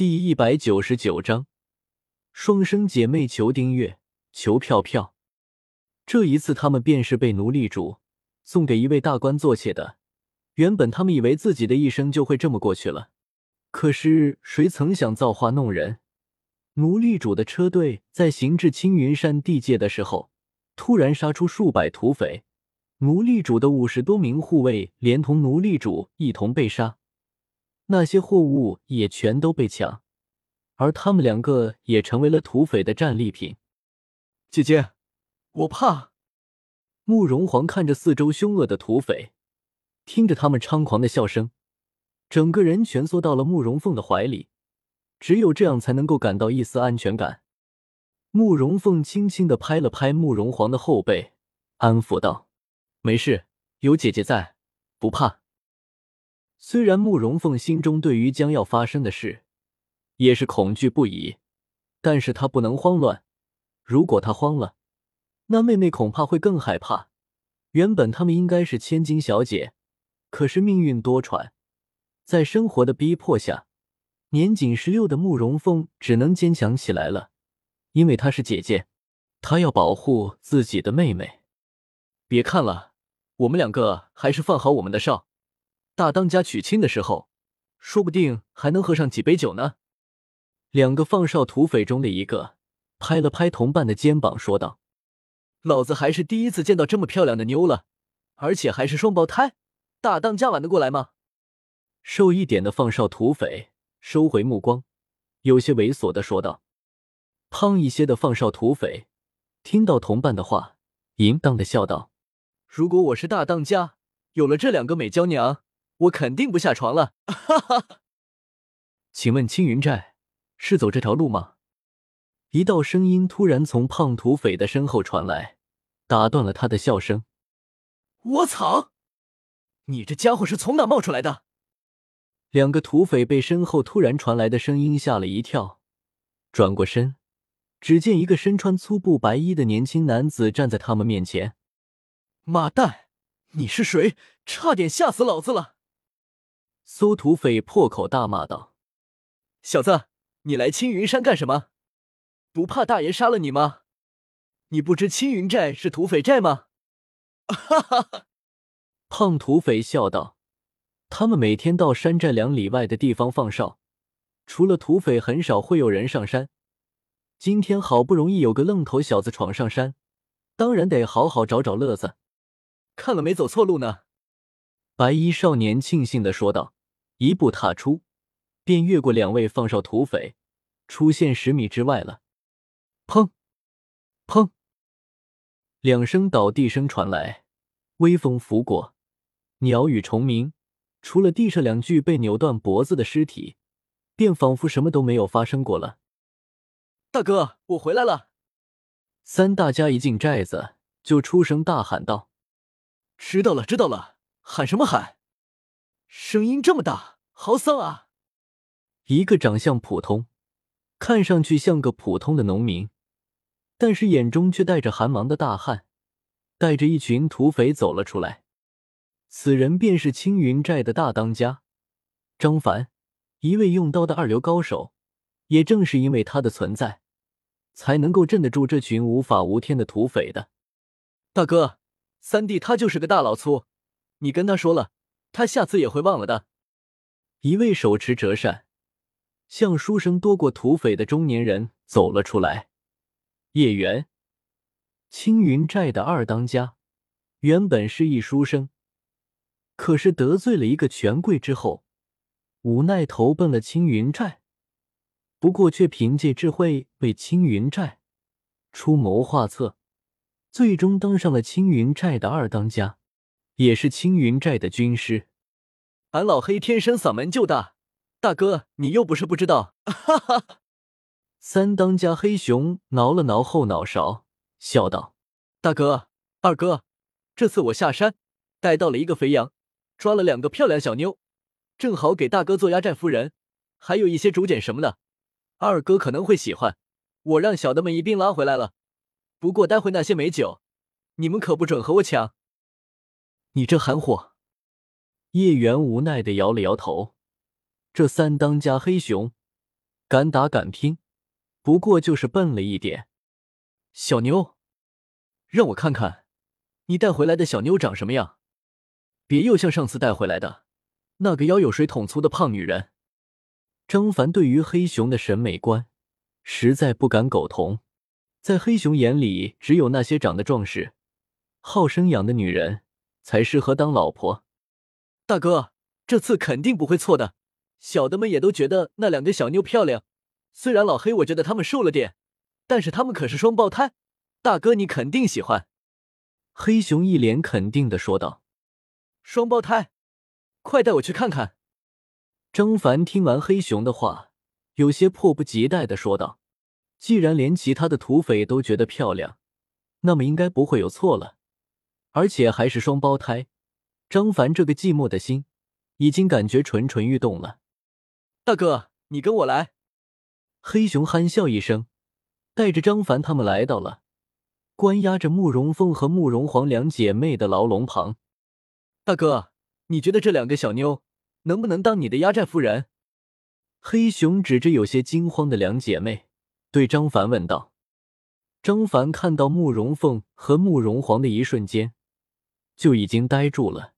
第一百九十九章，双生姐妹求订阅，求票票。这一次，他们便是被奴隶主送给一位大官做妾的。原本他们以为自己的一生就会这么过去了，可是谁曾想造化弄人？奴隶主的车队在行至青云山地界的时候，突然杀出数百土匪，奴隶主的五十多名护卫连同奴隶主一同被杀。那些货物也全都被抢，而他们两个也成为了土匪的战利品。姐姐，我怕。慕容皇看着四周凶恶的土匪，听着他们猖狂的笑声，整个人蜷缩到了慕容凤的怀里。只有这样才能够感到一丝安全感。慕容凤轻轻的拍了拍慕容皇的后背，安抚道：“没事，有姐姐在，不怕。”虽然慕容凤心中对于将要发生的事也是恐惧不已，但是她不能慌乱。如果她慌了，那妹妹恐怕会更害怕。原本她们应该是千金小姐，可是命运多舛，在生活的逼迫下，年仅十六的慕容凤只能坚强起来了。因为她是姐姐，她要保护自己的妹妹。别看了，我们两个还是放好我们的哨。大当家娶亲的时候，说不定还能喝上几杯酒呢。两个放哨土匪中的一个拍了拍同伴的肩膀，说道：“老子还是第一次见到这么漂亮的妞了，而且还是双胞胎。大当家玩得过来吗？”瘦一点的放哨土匪收回目光，有些猥琐的说道：“胖一些的放哨土匪听到同伴的话，淫荡的笑道：‘如果我是大当家，有了这两个美娇娘。’”我肯定不下床了，哈哈！请问青云寨是走这条路吗？一道声音突然从胖土匪的身后传来，打断了他的笑声。我操！你这家伙是从哪冒出来的？两个土匪被身后突然传来的声音吓了一跳，转过身，只见一个身穿粗布白衣的年轻男子站在他们面前。妈蛋，你是谁？差点吓死老子了！搜土匪破口大骂道：“小子，你来青云山干什么？不怕大爷杀了你吗？你不知青云寨是土匪寨吗？”哈哈哈！胖土匪笑道：“他们每天到山寨两里外的地方放哨，除了土匪，很少会有人上山。今天好不容易有个愣头小子闯上山，当然得好好找找乐子。看了没走错路呢？”白衣少年庆幸的说道。一步踏出，便越过两位放哨土匪，出现十米之外了。砰！砰！两声倒地声传来，微风拂过，鸟语虫鸣，除了地上两具被扭断脖子的尸体，便仿佛什么都没有发生过了。大哥，我回来了！三大家一进寨子，就出声大喊道：“知道了，知道了，喊什么喊？”声音这么大，好丧啊！一个长相普通，看上去像个普通的农民，但是眼中却带着寒芒的大汉，带着一群土匪走了出来。此人便是青云寨的大当家张凡，一位用刀的二流高手。也正是因为他的存在，才能够镇得住这群无法无天的土匪的。大哥，三弟他就是个大老粗，你跟他说了。他下次也会忘了的。一位手持折扇、像书生多过土匪的中年人走了出来。叶元，青云寨的二当家，原本是一书生，可是得罪了一个权贵之后，无奈投奔了青云寨。不过却凭借智慧为青云寨出谋划策，最终当上了青云寨的二当家。也是青云寨的军师，俺老黑天生嗓门就大，大哥你又不是不知道。哈哈！三当家黑熊挠了挠后脑勺，笑道：“大哥，二哥，这次我下山带到了一个肥羊，抓了两个漂亮小妞，正好给大哥做压寨夫人，还有一些竹简什么的，二哥可能会喜欢。我让小的们一并拉回来了，不过待会那些美酒，你们可不准和我抢。”你这憨货！叶元无奈的摇了摇头。这三当家黑熊敢打敢拼，不过就是笨了一点。小妞，让我看看，你带回来的小妞长什么样？别又像上次带回来的那个腰有水桶粗的胖女人。张凡对于黑熊的审美观实在不敢苟同，在黑熊眼里，只有那些长得壮实、好生养的女人才适合当老婆。大哥，这次肯定不会错的。小的们也都觉得那两个小妞漂亮，虽然老黑我觉得他们瘦了点，但是他们可是双胞胎，大哥你肯定喜欢。黑熊一脸肯定的说道：“双胞胎，快带我去看看。”张凡听完黑熊的话，有些迫不及待的说道：“既然连其他的土匪都觉得漂亮，那么应该不会有错了，而且还是双胞胎。”张凡这个寂寞的心已经感觉蠢蠢欲动了。大哥，你跟我来。黑熊憨笑一声，带着张凡他们来到了关押着慕容凤和慕容皇两姐妹的牢笼旁。大哥，你觉得这两个小妞能不能当你的压寨夫人？黑熊指着有些惊慌的两姐妹，对张凡问道。张凡看到慕容凤和慕容皇的一瞬间，就已经呆住了，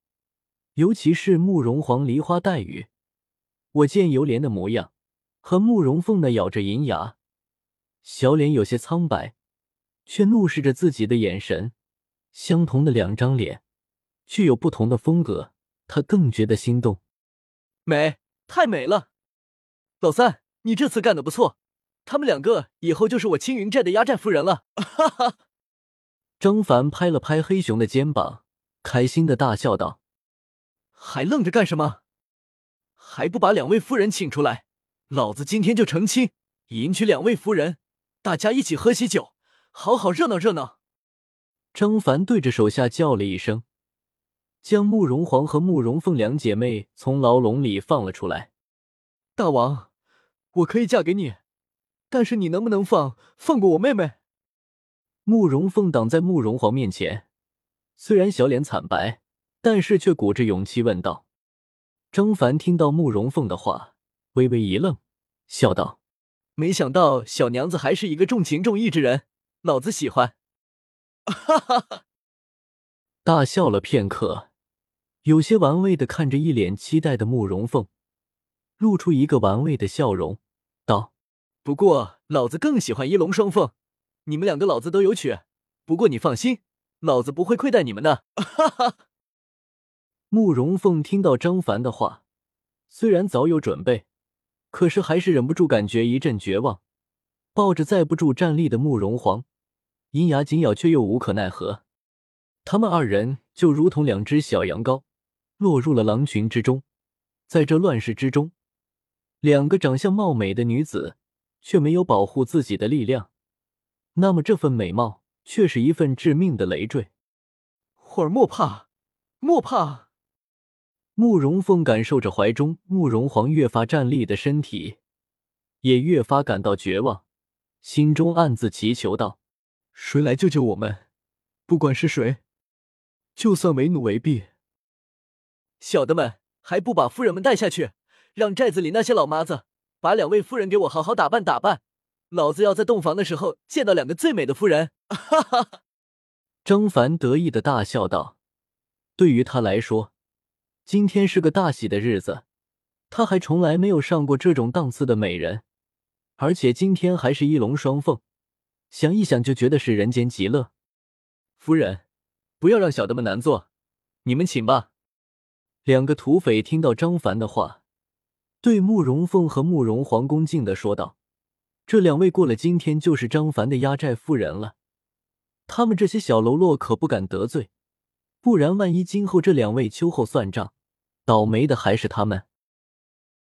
尤其是慕容皇梨花带雨。我见犹怜的模样，和慕容凤那咬着银牙、小脸有些苍白，却怒视着自己的眼神，相同的两张脸，却有不同的风格，他更觉得心动。美，太美了！老三，你这次干的不错，他们两个以后就是我青云寨的压寨夫人了！哈哈。张凡拍了拍黑熊的肩膀，开心的大笑道：“还愣着干什么？”还不把两位夫人请出来，老子今天就成亲，迎娶两位夫人，大家一起喝喜酒，好好热闹热闹。张凡对着手下叫了一声，将慕容皇和慕容凤两姐妹从牢笼里放了出来。大王，我可以嫁给你，但是你能不能放放过我妹妹？慕容凤挡在慕容皇面前，虽然小脸惨白，但是却鼓着勇气问道。张凡听到慕容凤的话，微微一愣，笑道：“没想到小娘子还是一个重情重义之人，老子喜欢。”哈哈哈！大笑了片刻，有些玩味的看着一脸期待的慕容凤，露出一个玩味的笑容，道：“不过老子更喜欢一龙双凤，你们两个老子都有娶。不过你放心，老子不会亏待你们的。”哈哈。慕容凤听到张凡的话，虽然早有准备，可是还是忍不住感觉一阵绝望。抱着载不住站立的慕容皇，银牙紧咬，却又无可奈何。他们二人就如同两只小羊羔，落入了狼群之中。在这乱世之中，两个长相貌美的女子却没有保护自己的力量，那么这份美貌却是一份致命的累赘。霍儿莫怕，莫怕。慕容凤感受着怀中慕容皇越发站立的身体，也越发感到绝望，心中暗自祈求道：“谁来救救我们？不管是谁，就算为奴为婢。”小的们还不把夫人们带下去，让寨子里那些老妈子把两位夫人给我好好打扮打扮。老子要在洞房的时候见到两个最美的夫人！哈哈！张凡得意的大笑道：“对于他来说。”今天是个大喜的日子，他还从来没有上过这种档次的美人，而且今天还是一龙双凤，想一想就觉得是人间极乐。夫人，不要让小的们难做，你们请吧。两个土匪听到张凡的话，对慕容凤和慕容皇恭敬的说道：“这两位过了今天就是张凡的压寨夫人了，他们这些小喽啰可不敢得罪。”不然，万一今后这两位秋后算账，倒霉的还是他们。